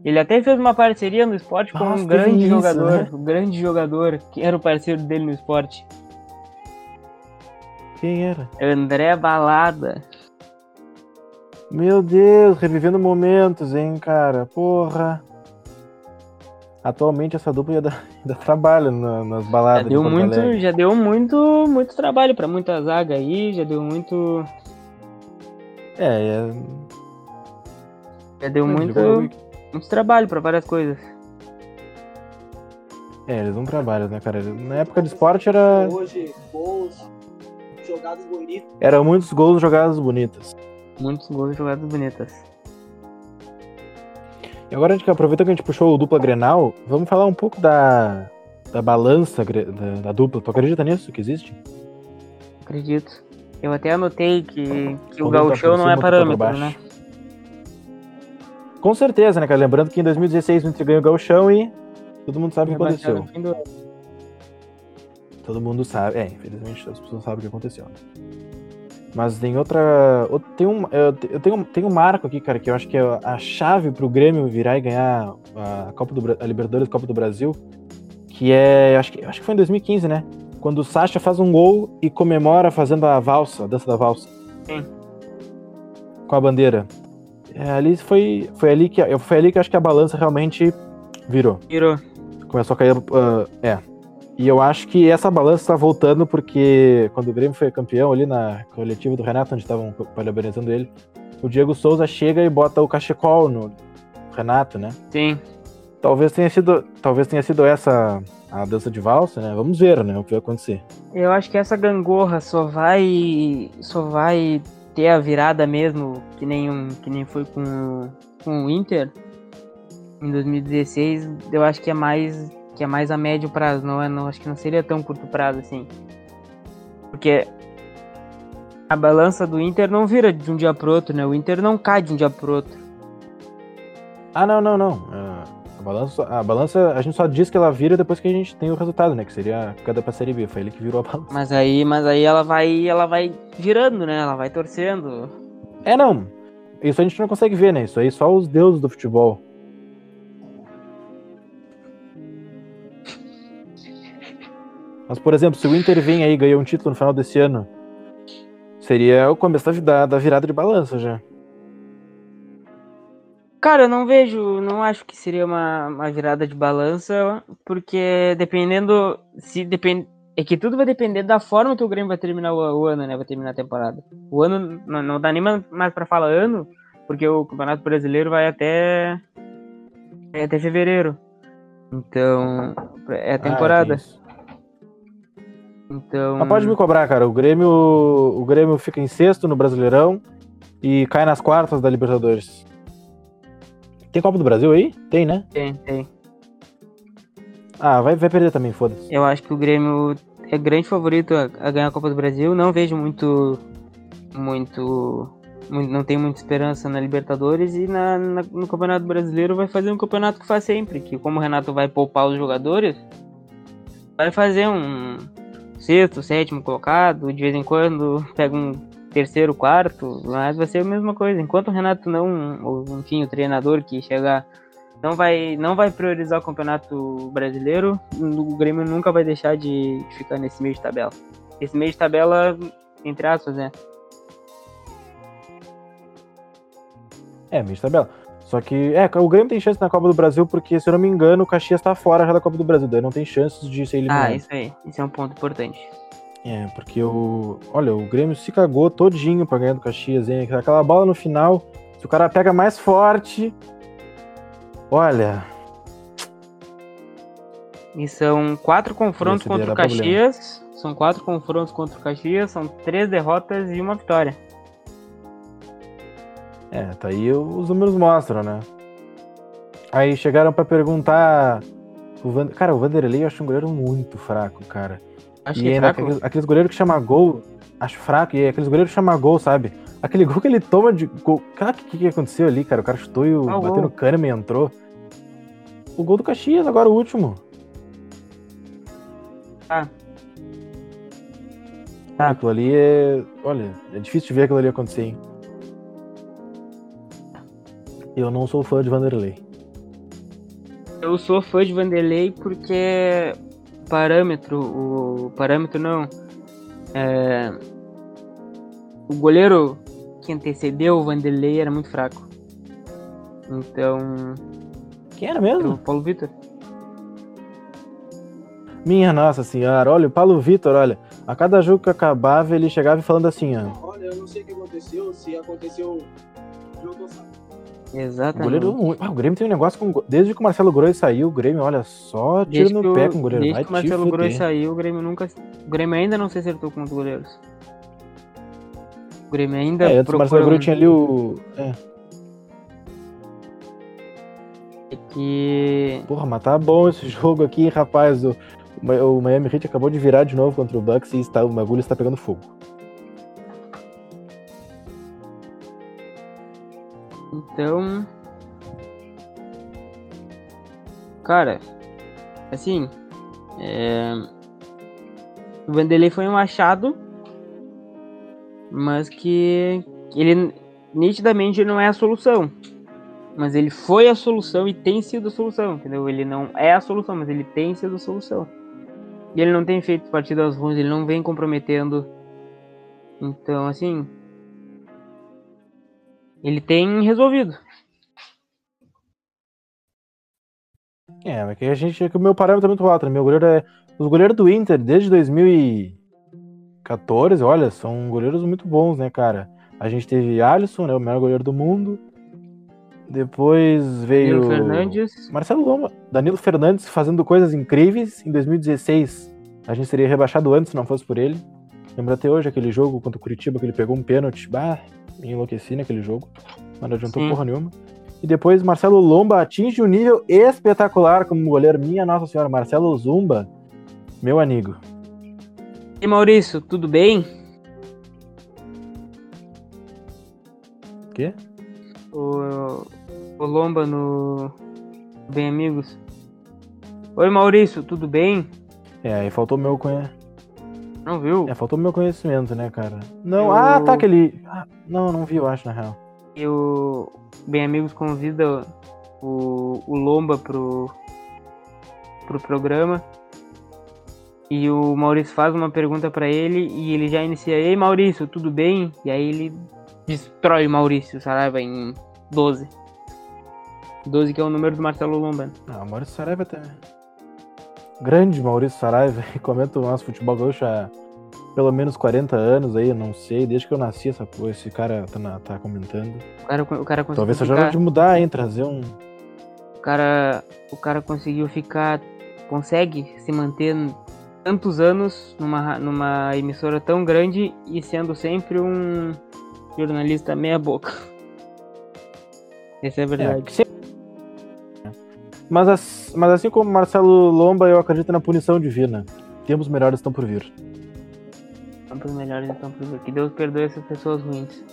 Ele até fez uma parceria no esporte com Nossa, um grande isso, jogador, né? um grande jogador, que era o parceiro dele no esporte, Quem era? André Balada. Meu Deus, revivendo momentos, hein, cara? Porra. Atualmente essa dupla ia dar, trabalho na- nas Já baladas de deu Porto muito, Alegre. já deu muito, muito trabalho pra muita zaga aí, já deu muito, É, é... já deu muito, muito trabalho pra várias coisas. É, eles não trabalham, né, cara? Na época de esporte era... Hoje, gols, jogadas bonitas. eram muitos gols jogadas bonitas. Muitos gols e jogadas bonitas. E agora, a gente aproveita que a gente puxou o dupla Grenal, vamos falar um pouco da, da balança da, da dupla. Tu acredita nisso que existe? Acredito. Eu até anotei que, que o gauchão não é tá parâmetro, né? Com certeza, né, cara? Lembrando que em 2016 o Inter ganhou o Gauchão e todo mundo sabe o que aconteceu. Do. Todo mundo sabe. É, infelizmente as pessoas sabem o que aconteceu. né? Mas tem outra. out- Tem um, eu te- eu tenho, um- marco aqui, cara, que eu acho que é a chave pro Grêmio virar e ganhar a Copa do a Libertadores Copa do Brasil. Que é. Acho que, acho que foi em 2015, né? Quando o Sacha faz um gol e comemora fazendo a valsa, a dança da valsa. Sim. Com a bandeira. É, ali foi, foi ali que foi ali que eu acho que a balança realmente virou Virou. começou a cair. ah, é. E eu acho que essa balança está voltando porque quando o Grêmio foi campeão ali na coletiva do Renato, onde estavam parabenizando ele, o Diego Souza chega e bota o cachecol no Renato, né? Sim. Talvez tenha sido, talvez tenha sido essa a dança de valsa, né? Vamos ver, né? O que vai acontecer. Eu acho que essa gangorra só vai. só vai ter a virada mesmo, que nem, um, que nem foi com, com o Inter em 2016. Eu acho que é mais. que é mais a médio prazo, não é? Não, acho que não seria tão curto prazo assim. Porque a balança do Inter não vira de um dia pro outro, né? O Inter não cai de um dia pro outro. Ah, não, não, não. Ah, A balança, a balança, a gente só diz que ela vira depois que a gente tem o resultado, né? Que seria a queda pra Série B. Foi ele que virou a balança. Mas aí, mas aí ela vai, ela vai virando, né? Ela vai torcendo. É, não. Isso a gente não consegue ver, né? Isso aí só os deuses do futebol. Mas, por exemplo, se o Inter vem aí e ganha um título no final desse ano, seria o começo da, da virada de balança já. Cara, eu não vejo, não acho que seria uma, uma virada de balança, porque dependendo, se depende, é que tudo vai depender da forma que o Grêmio vai terminar o, o ano, né? Vai terminar a temporada. O ano não, não dá nem ma- mais pra falar ano, porque o Campeonato Brasileiro vai até é até fevereiro. Então, é a Ah, temporada. tem isso. então, Mas pode me cobrar, cara. O Grêmio, o Grêmio fica em sexto no Brasileirão e cai nas quartas da Libertadores. Tem Copa do Brasil aí? Tem, né? tem, tem. Ah, vai, vai perder também, foda-se. Eu acho que o Grêmio é grande favorito a, a ganhar a Copa do Brasil. Não vejo muito. Muito. muito- não tenho muita esperança na Libertadores e na, na- no Campeonato Brasileiro vai fazer um campeonato que faz sempre. Que como o Renato vai poupar os jogadores, vai fazer um sexto, sétimo colocado, de vez em quando pega um terceiro, quarto, mas vai ser a mesma coisa. Enquanto o Renato não, ou enfim, o treinador que chegar não vai, não vai priorizar o campeonato brasileiro, o Grêmio nunca vai deixar de ficar nesse meio de tabela. Esse meio de tabela, entre aspas, né? É, meio de tabela. Só que, é, o Grêmio tem chance na Copa do Brasil porque, se eu não me engano, o Caxias tá fora já da Copa do Brasil. Daí não tem chances de ser eliminado. Ah, isso aí. Isso é um ponto importante. É, porque o. Olha, o Grêmio se cagou todinho pra ganhar do Caxias, hein? Aquela bola no final, se o cara pega mais forte. Olha. E são quatro confrontos contra o dá problema. Caxias. São quatro confrontos contra o Caxias, são três derrotas e uma vitória. É, tá aí os números mostram, né? Aí chegaram pra perguntar. O Van... Cara, o Vanderlei eu acho um goleiro muito fraco, cara. Acho e que é ainda aqueles, aqueles goleiros que chama gol, acho fraco, e aqueles goleiros que chama gol, sabe? Aquele gol que ele toma de gol. Cara, o que, que aconteceu ali, cara? O cara chutou e o, Qual bateu no Kahneman e entrou. O gol do Caxias, agora o último. Ah. Ah, aquilo ali é. Olha, é difícil de ver aquilo ali acontecer, hein? Eu não sou fã de Vanderlei. Eu sou fã de Vanderlei porque parâmetro, o parâmetro não. É, o goleiro que antecedeu o Vanderlei era muito fraco. Então, Quem era era mesmo? o Paulo Vitor. Minha nossa senhora, olha, o Paulo Vitor, olha. A cada jogo que acabava, ele chegava e falando assim, ó. Olha, eu não sei o que aconteceu, se aconteceu. Eu sabendo. O Exatamente. goleiro. Ah, o Grêmio tem um negócio com. Desde que o Marcelo Groi saiu, o Grêmio, olha, só tiro no pé com o goleiro. desde Vai que o Marcelo Groi saiu, o Grêmio nunca. O Grêmio ainda não se acertou com os goleiros. O Grêmio ainda É, antes o Marcelo Groi um- tinha ali o. É, que porra, mas tá bom esse jogo aqui, rapaz. O, o Miami Heat acabou de virar de novo contra o Bucks e está, o bagulho está pegando fogo. Então. Cara, assim. É... O Vanderlei foi um achado. Mas que ele nitidamente não é a solução. Mas ele foi a solução e tem sido a solução, entendeu? Ele não é a solução, mas ele tem sido a solução. E ele não tem feito partidas ruins, ele não vem comprometendo. Então, assim. Ele tem resolvido. É, mas que a gente. que o meu parâmetro é muito alto, né? Meu goleiro é. Os goleiros do Inter, desde 2014, olha, são goleiros muito bons, né, cara? A gente teve Alisson, né? O melhor goleiro do mundo. Depois veio. Danilo Fernandes. Marcelo Loma, Danilo Fernandes fazendo coisas incríveis. Em 2016, a gente seria rebaixado antes se não fosse por ele. Lembra até hoje aquele jogo contra o Curitiba que ele pegou um pênalti. Bah, me enlouqueci naquele jogo. Mas não adiantou Sim. porra nenhuma. E depois Marcelo Lomba atinge um nível espetacular como goleiro. Minha Nossa Senhora, Marcelo Zumba, meu amigo. E Maurício, tudo bem? Quê? O, o Lomba no Bem Amigos. Oi Maurício, tudo bem? É, aí faltou meu conhe... Não viu? é, faltou meu conhecimento, né, cara? Não, Eu- ah, tá aquele. Ah, não, não vi, eu acho, na real. E o Bem Amigos convida o, o Lomba pro, pro programa. E o Maurício faz uma pergunta pra ele e ele já inicia: Ei Maurício, tudo bem? E aí ele destrói o Maurício Saraiva em 12. 12 que é o número do Marcelo Lomba. Ah, o Maurício Saraiva também. Grande Maurício Saraiva, que comenta o nosso futebol gaúcho há pelo menos 40 anos aí, eu não sei, desde que eu nasci essa porra, esse cara tá, na- tá comentando. O cara, o cara Talvez seja hora de mudar, hein, trazer um... O cara, o cara conseguiu ficar, consegue se manter tantos anos numa, numa emissora tão grande e sendo sempre um jornalista meia boca. Essa é a É, verdade. sempre- mas, as- mas assim como Marcelo Lomba, eu acredito na punição divina. Tempos melhores estão por vir. Tempos melhores então por vir. Que Deus perdoe essas pessoas ruins.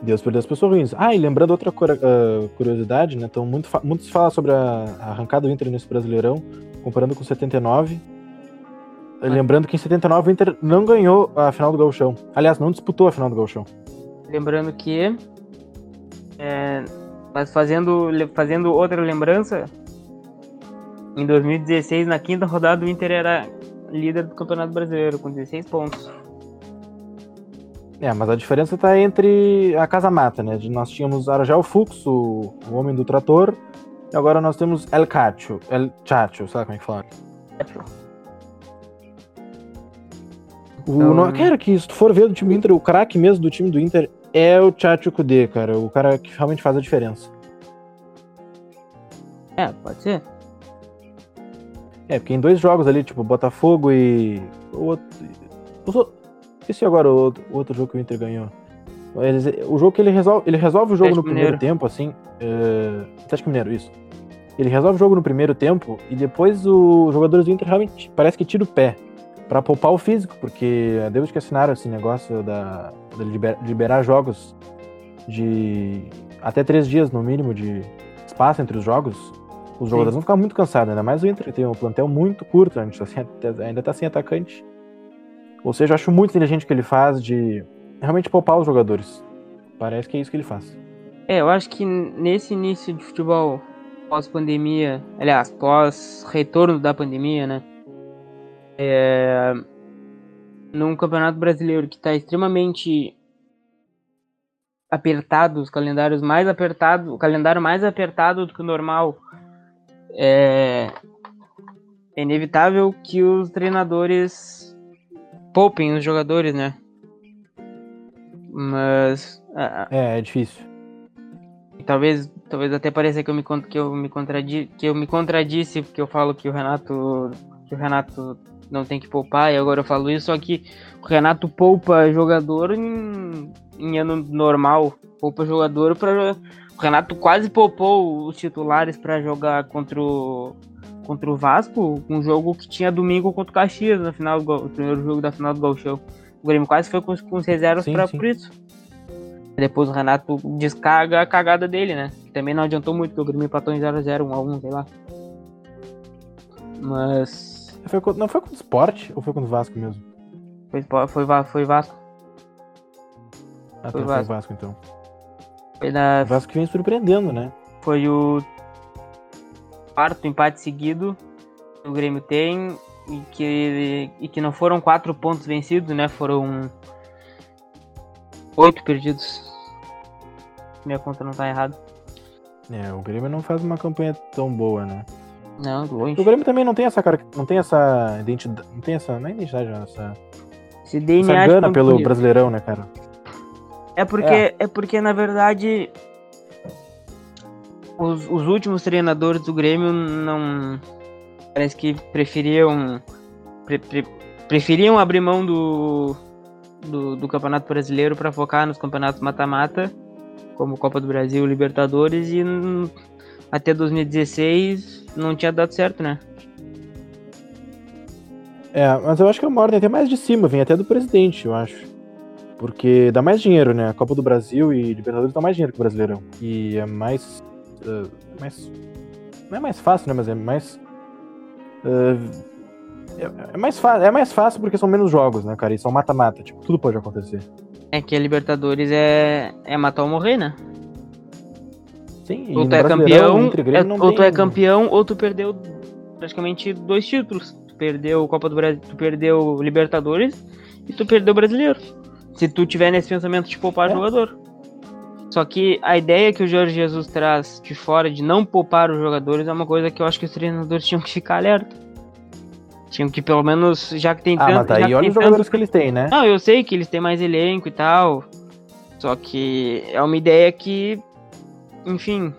Deus perdeu as pessoas ruins. Ah, e lembrando outra ah, curiosidade, né? Então, muito, muito se fala sobre a, arrancada do Inter nesse Brasileirão, comparando com 79. Ah. Lembrando que em 79 o Inter não ganhou a final do Gauchão. Aliás, não disputou a final do Gauchão. Lembrando que, é, mas fazendo, fazendo outra lembrança, em 2016, na quinta rodada, o Inter era líder do Campeonato Brasileiro com 16 pontos. É, mas a diferença tá entre a Casa Mata, né? Nós tínhamos Aragel Fux, o, o homem do trator, e agora nós temos El Cacho, El Chacho, sabe como é que fala? O, Então- cara, que se tu for ver do time do Inter, o craque mesmo do time do Inter é o Tchatcho Kudê, cara. O cara que realmente faz a diferença. É, pode ser. É, porque em dois jogos ali, tipo, Botafogo e. O outro. Esqueci agora o outro, jogo que o Inter ganhou. Eles- o jogo que ele resolve. Ele resolve o jogo Atlético no primeiro Mineiro. tempo, assim. É, Atlético Mineiro, isso. Ele resolve o jogo no primeiro tempo e depois os jogadores do Inter realmente parece que tira o pé. Pra poupar o físico, porque é Deus que assinaram esse negócio da, liberar jogos de até três dias no mínimo de espaço entre os jogos, os jogadores vão ficar muito cansados, ainda mais o Inter tem um plantel muito curto, a gente tá sem- ainda tá sem atacante. Ou seja, eu acho muito inteligente o que ele faz de realmente poupar os jogadores. Parece que é isso que ele faz. É, eu acho que nesse início de futebol pós-pandemia, aliás, pós-retorno da pandemia, né? É, num campeonato brasileiro que está extremamente apertado, os calendários mais apertados, o calendário mais apertado do que o normal, é, é inevitável que os treinadores poupem os jogadores, né? Mas É, é difícil. talvez talvez até pareça que eu me que eu me contradi que eu me contradisse porque eu falo que o Renato que o Renato não tem que poupar e agora eu falo isso só que o Renato poupa jogador em, em ano normal poupa jogador para o Renato quase poupou os titulares para jogar contra o contra o Vasco um jogo que tinha domingo contra o Caxias na final o primeiro jogo da final do Gauchão o Grêmio quase foi com, os- com os reservas para por isso depois o Renato descarga a cagada dele, né? Que também não adiantou muito, porque o Grêmio empatou em 0x0, 1x1, sei lá. Mas. Foi contra- não foi contra o Sport ou foi contra o Vasco mesmo? Foi, foi, foi Vasco. Ah, Foi tá, foi Vasco. Vasco então. Foi, na, O Vasco que vem surpreendendo, né? foi o quarto empate seguido que o Grêmio tem e que, e que não foram quatro pontos vencidos, né? Foram oito perdidos. Minha conta não tá errada. É, o Grêmio não faz uma campanha tão boa, né? Não, longe. O Grêmio também não tem essa cara, não tem essa identidade, não tem essa, não é identidade, essa, Esse essa DNA de gana pelo. Brasileirão, né, cara? É porque, é. porque na verdade, os, os últimos treinadores do Grêmio não. Parece que preferiam. pre- pre- preferiam abrir mão do, do, do Campeonato Brasileiro para focar nos campeonatos mata-mata, como Copa do Brasil Libertadores, e até 2016 não tinha dado certo, né? É, mas eu acho que é uma ordem até mais de cima, vem até do presidente, eu acho. Porque dá mais dinheiro, né? A Copa do Brasil e Libertadores dá mais dinheiro que o Brasileirão. E é mais. eh, mais. Não é mais fácil, né? Mas é mais. eh, é, é mais é mais fácil porque são menos jogos, né, cara? E são mata-mata, tipo, tudo pode acontecer. É que a Libertadores é, é matar ou morrer, né? Sim, ou tu é campeão, é- ou tu é campeão, ou tu perdeu praticamente dois títulos. Tu perdeu Copa do Brasil, tu perdeu Libertadores e tu perdeu Brasileiro. Se tu tiver nesse pensamento de poupar É. jogador. Só que a ideia que o Jorge Jesus traz de fora de não poupar os jogadores é uma coisa que eu acho que os treinadores tinham que ficar alerta. Tinham que pelo menos, já que tem Ah, mas tanto. já daí que olha os jogadores tanto- que eles têm, né? não, eu sei que eles têm mais elenco e tal. Só que é uma ideia que, enfim.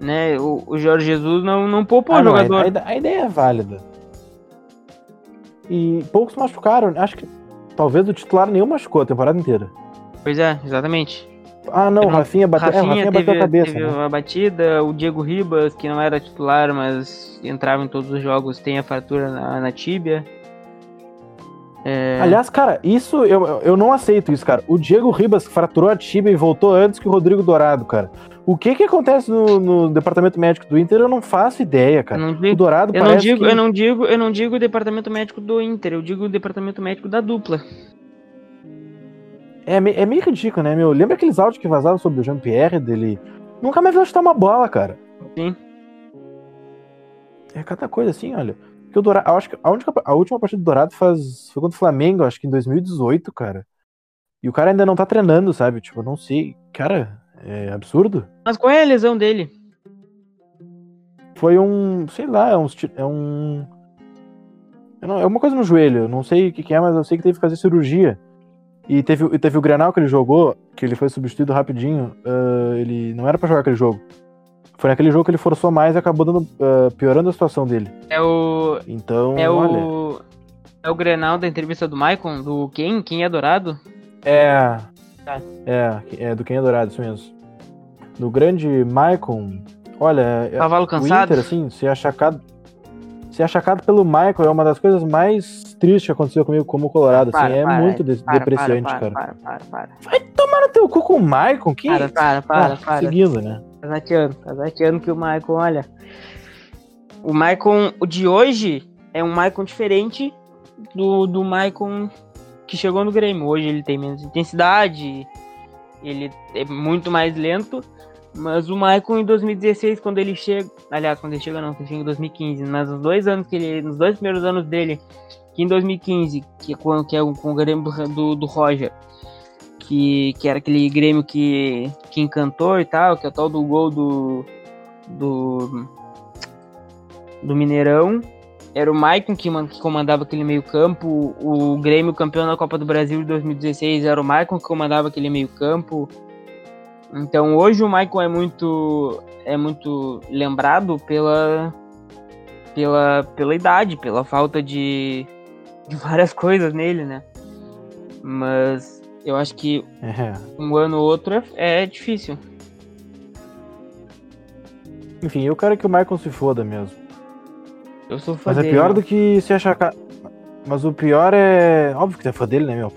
Né, o, o Jorge Jesus não, não poupou Ah, o não, a, jogador. a- ideia é válida. E poucos machucaram. Acho que talvez o titular nenhum machucou a temporada inteira. Pois é, exatamente. Ah, não, o Rafinha bateu, é, o Rafinha Rafinha bateu teve, a cabeça. teve né? uma batida, o Diego Ribas, que não era titular, mas entrava em todos os jogos, tem a fratura na, na tíbia. É, Aliás, cara, isso eu, eu não aceito isso, cara. O Diego Ribas fraturou a tibia e voltou antes que o Rodrigo Dourado, cara. O que que acontece no, no departamento médico do Inter? Eu não faço ideia, eu cara. não O digo, Dourado eu não parece digo, que... eu não digo, eu não digo o departamento médico do Inter, eu digo o departamento médico da dupla. É, é meio ridículo, né, meu? Lembra aqueles áudios que vazavam sobre o Jean-Pierre dele? Nunca mais viu chutar uma bola, cara. Sim. É cada coisa assim, olha. Que o Dourado, acho que a, única, a última partida do Dourado faz, foi contra o Flamengo, acho que em 2018, cara. E o cara ainda não tá treinando, sabe? Tipo, eu não sei. Cara, é absurdo. Mas qual é a lesão dele? Foi um, sei lá, é um, é um é uma coisa no joelho, eu não sei o que, que é, mas eu sei que teve que fazer cirurgia. E teve, e teve o Grenal que ele jogou, que ele foi substituído rapidinho. ah, ele não era pra jogar aquele jogo. Foi naquele jogo que ele forçou mais e acabou dando, ah, piorando a situação dele. É o. Então, É olha. o. É o Grenal da entrevista do Maicon, do quem? Quem é dourado? É. Tá. É, é do Quem é Dourado, isso mesmo. No grande Maicon, olha, é- Cavalo o cansado? Inter, assim, ser achacado. Ser achacado pelo Michael é uma das coisas mais tristes que aconteceu comigo como Colorado, assim, Para, é para, muito de- Para, depreciante, para, cara. Para, para, para. Vai tomar no teu cu com o Michael? Que Para, para, para, para. Seguindo, né? Tá zateando, tá que o Maicon, olha. O Maicon, de hoje, é um Maicon diferente do, do Maicon que chegou no Grêmio. Hoje ele tem menos intensidade, ele é muito mais lento. Mas o Maicon em 2016, quando ele chega. Aliás, quando ele chega não, ele chega em 2015. Mas os dois anos que ele. Nos dois primeiros anos dele, que em 2015, que é com, que é com o Grêmio do, do Roger, que, que era aquele Grêmio que, que encantou e tal, que é o tal do gol do. do. do Mineirão. Era o Maicon que, que comandava aquele meio-campo. O Grêmio campeão da Copa do Brasil de 2016 era o Maicon que comandava aquele meio-campo. Então hoje o Maicon é muito. é muito lembrado pela. pela, pela idade, pela falta de. de várias coisas nele, né? Mas eu acho que É. um ano ou outro é, é difícil. Enfim, eu quero que o Michael se foda mesmo. Eu sou fã Mas é dele, pior né? do que se achacar. Mas o pior é. Óbvio que tu é fã dele, né, meu?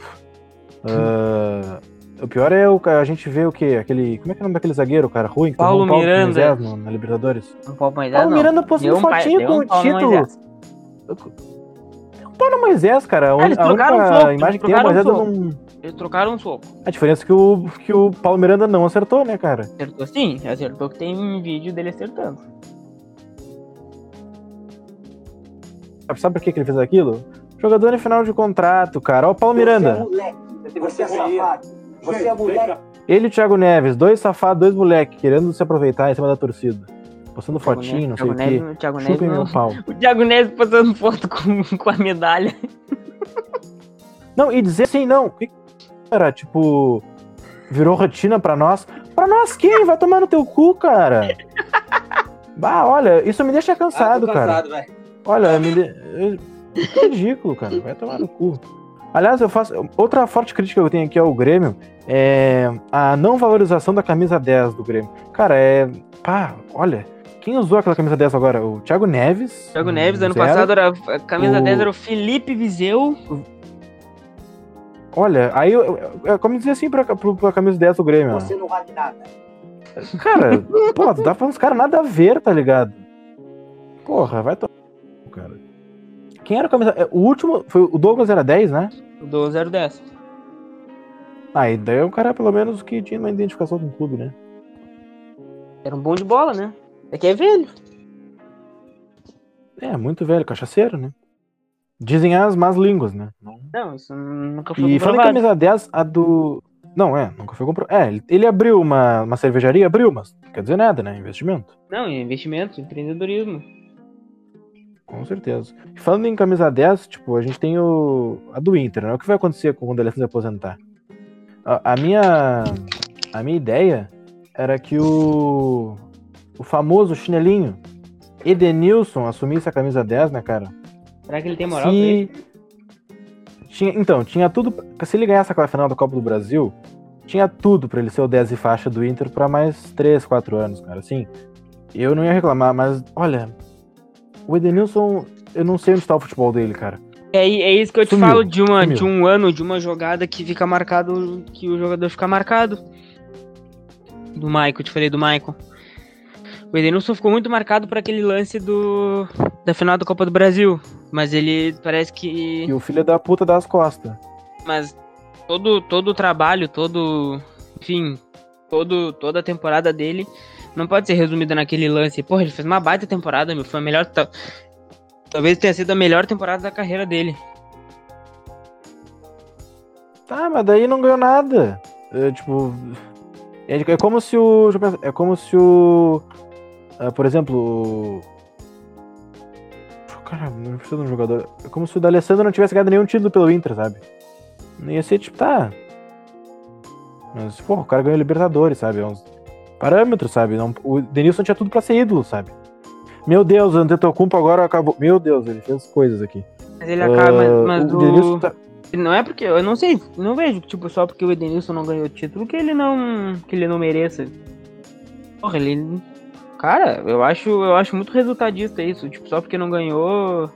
Ah, o pior é o a gente ver o quê? Aquele. Como é que é o nome daquele zagueiro, cara? Ruim, que Paulo um pau do Miranda. Moisés no- na Libertadores. Um pouco mais Paulo não. Miranda postou Deu um fotinho deu com um o pau no título. Moisés. Paulo Moisés, cara. A, Ah, eles a única um imagem que tem é o Moisés um dando um. Eles trocaram um soco. A diferença é que o, que o Paulo Miranda não acertou, né, cara? Acertou sim, acertou que tem um vídeo dele acertando. Sabe- por que, que ele fez aquilo? Jogador em final de contrato, cara. Ó, o Paulo Miranda. Você é safado. Você é moleque. Ele e o Thiago Neves, dois safados, dois moleques, querendo se aproveitar em cima da torcida. Postando Thiago fotinho, não Neves- sei o Thiago quê. Neves- o Thiago Neves Chupem não- meu pau. O Thiago Neves postando foto com, com a medalha. Não, e dizer assim, não. que- Cara, tipo, virou rotina pra nós. Pra nós quem? Vai tomar no teu cu, cara. Bah, olha, isso me deixa cansado, Ah, cara. Olha, me de... é ridículo, cara. Vai tomar no cu. Aliás, eu faço. Outra forte crítica que eu tenho aqui ao Grêmio é a não valorização da camisa 10 do Grêmio. Cara, é. Pá, olha. Quem usou aquela camisa 10 agora? O Thiago Neves. Thiago Neves, ano zero. passado, era, a camisa O- 10 era o Felipe Viseu. Olha, aí eu, eu, eu- como dizer assim pra, pra, pra camisa 10 do Grêmio? ó. Você não vale nada. Cara, pô, dá pra uns caras nada a ver, tá ligado? Porra, vai tomar. Cara. Quem era o camisa. é, O último. Foi, o Douglas era 10, né? Do 010. Ah, e daí é um cara, pelo menos, que tinha uma identificação com o clube, né? Era um bom de bola, né? É que é velho. É, muito velho, cachaceiro, né? Dizem as más línguas, né? Não- Não, isso nunca foi E falando em camisa 10, a do. Não, é, nunca foi compro. É, ele- abriu uma, uma cervejaria, abriu, mas não quer dizer nada, né? Investimento. Não, é investimento, empreendedorismo. Com certeza. E falando em camisa 10, tipo, a gente tem o. a do Inter, né? O que vai acontecer quando ele se aposentar? A, a minha. A minha ideia era que o. O famoso chinelinho Edenilson assumisse a camisa 10, né, cara? Será que ele tem moral pra isso? Se... Tinha, então, tinha tudo. Se ele ganhasse aquela final da Copa do Brasil, tinha tudo pra ele ser o 10 e faixa do Inter pra mais 3, 4 anos, cara. Assim, eu não ia reclamar, mas olha, o Edenilson, eu não sei onde está o futebol dele, cara. É, é isso que eu te Sumiu, falo de, uma, sumiu. de um ano, de uma jogada que fica marcado, que o jogador fica marcado. Do Michael, te falei do Michael. O Edenilson ficou muito marcado por aquele lance do da final da Copa do Brasil. Mas ele parece que. E o filho da puta das costas. Mas todo, todo o trabalho, todo. Enfim, todo, toda a temporada dele não pode ser resumida naquele lance. Porra, ele fez uma baita temporada, meu. Foi a melhor. ta- Talvez tenha sido a melhor temporada da carreira dele. Tá, mas daí não ganhou nada. É, tipo. É, é como se o. É como se o. ah, por exemplo. o- Cara, não precisa de um jogador. É como se o D'Alessandro não tivesse ganhado nenhum título pelo Inter, sabe? Não ia ser tipo, tá. Mas, pô, o cara ganhou Libertadores, sabe? É uns parâmetros, sabe? Não, o Denilson tinha tudo pra ser ídolo, sabe? Meu Deus, o Antetokounmpo agora acabou. Meu Deus, ele fez coisas aqui. Mas ele acaba, mas, Ah, mas o o... Denilson tá- Não é porque, eu não sei, não vejo, tipo, só porque o Edenilson não ganhou o título que ele não, que ele não mereça. Porra, ele, cara, eu acho, eu acho muito resultadista isso, tipo, só porque não ganhou,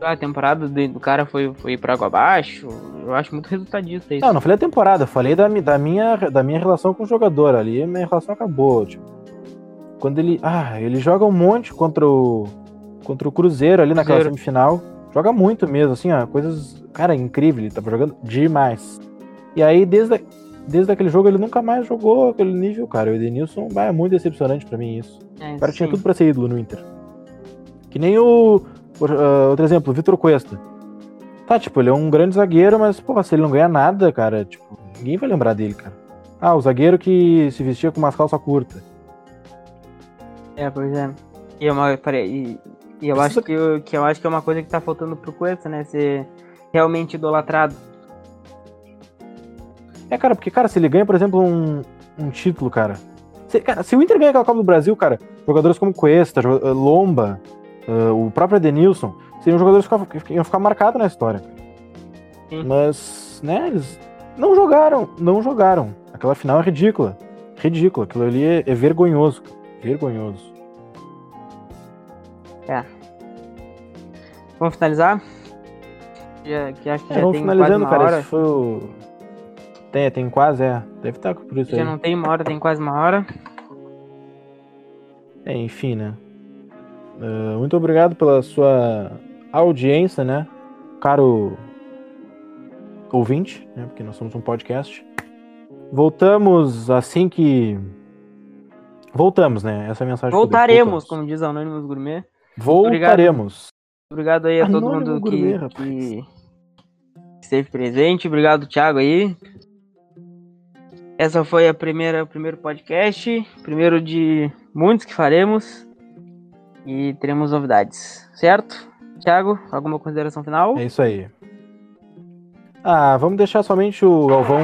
a temporada do, cara foi, foi pra água abaixo, eu acho muito resultadista isso. Não, não falei a temporada, eu falei da, da, minha, da minha relação com o jogador. Ali minha relação acabou. Tipo, quando ele. Ah, ele joga um monte contra o. Contra o Cruzeiro ali naquela Cruzeiro. semifinal. Joga muito mesmo, assim, ó. Coisas. Cara, incrível. Ele tava jogando demais. E aí, desde, desde aquele jogo, ele nunca mais jogou aquele nível, cara. O Edenilson vai, é muito decepcionante pra mim isso. É, O cara tinha sim. tudo pra ser ídolo no Inter. Que nem o. ah, outro exemplo, o Vitor Cuesta. Tá, tipo, ele é um grande zagueiro, mas, porra, se ele não ganha nada, cara, tipo, ninguém vai lembrar dele, cara. Ah, o zagueiro que se vestia com umas calças curtas. É, pois é. E, é uma, pare- e, e eu Precisa- acho que, eu- que eu acho que é uma coisa que tá faltando pro Cuesta, né, ser realmente idolatrado. É, cara, porque, cara, se ele ganha, por exemplo, um, um título, cara. Se, cara, se o Inter ganha aquela Copa do Brasil, cara, jogadores como Cuesta, eh, Lomba, eh, o próprio Edenilson, seriam jogadores que iam ficar marcados na história. Sim. Mas, né, eles não jogaram, não jogaram. Aquela final é ridícula. Ridícula. Aquilo ali é, é vergonhoso. Vergonhoso. Vamos finalizar? Já, que acho que É, já vamos tem quase finalizando, uma cara. hora. Esse foi o. Tem, tem quase, é. Deve estar por isso aí. Já não tem uma hora, tem quase uma hora. É, enfim, né? Ah, muito obrigado pela sua audiência, né? Caro ouvinte, né? Porque nós somos um podcast. Voltamos assim que. Voltamos, né? Essa é a mensagem. Voltaremos, como diz a Anonymous Gourmet. Voltaremos. Obrigado aí a todo Anônimo mundo Gourmet, que, que esteve presente. Obrigado, Thiago, aí. Essa foi a primeira, o primeiro podcast. Primeiro de muitos que faremos. E teremos novidades, certo? Thiago, alguma consideração final? É isso aí. Ah, vamos deixar somente o Galvão